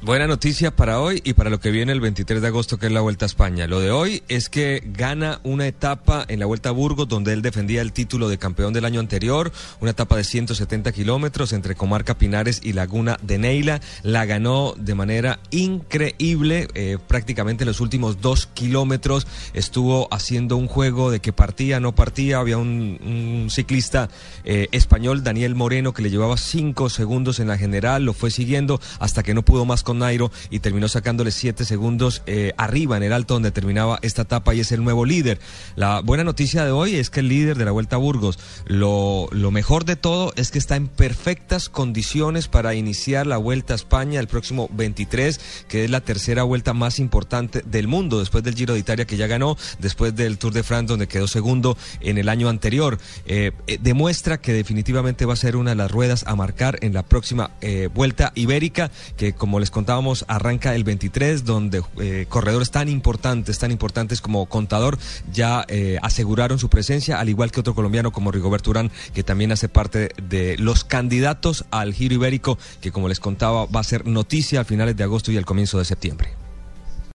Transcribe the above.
Buena noticia para hoy y para lo que viene el 23 de agosto, que es la Vuelta a España. Lo de hoy es que gana una etapa en la Vuelta a Burgos, donde él defendía el título de campeón del año anterior, una etapa de 170 kilómetros entre Comarca Pinares y Laguna de Neila. La ganó de manera increíble, eh, prácticamente los últimos dos kilómetros estuvo haciendo un juego de que partía, no partía. Había un, ciclista eh, español, Daniel Moreno, que le llevaba cinco segundos en la general, lo fue siguiendo hasta que no pudo más con Nairo y terminó sacándole siete segundos eh, arriba en el alto donde terminaba esta etapa y es el nuevo líder. La buena noticia de hoy es que el líder de la Vuelta Burgos, lo, mejor de todo es que está en perfectas condiciones para iniciar la Vuelta a España el próximo 23, que es la tercera vuelta más importante del mundo después del Giro de Italia que ya ganó, después del Tour de France donde quedó segundo en el año anterior. Eh, eh, demuestra que definitivamente va a ser una de las ruedas a marcar en la próxima Vuelta Ibérica, que como les contábamos, arranca el 23, donde eh, corredores tan importantes, tan importantes como Contador, ya eh, aseguraron su presencia, al igual que otro colombiano como Rigoberto Urán, que también hace parte de los candidatos al Giro Ibérico, que como les contaba va a ser noticia a finales de agosto y al comienzo de septiembre.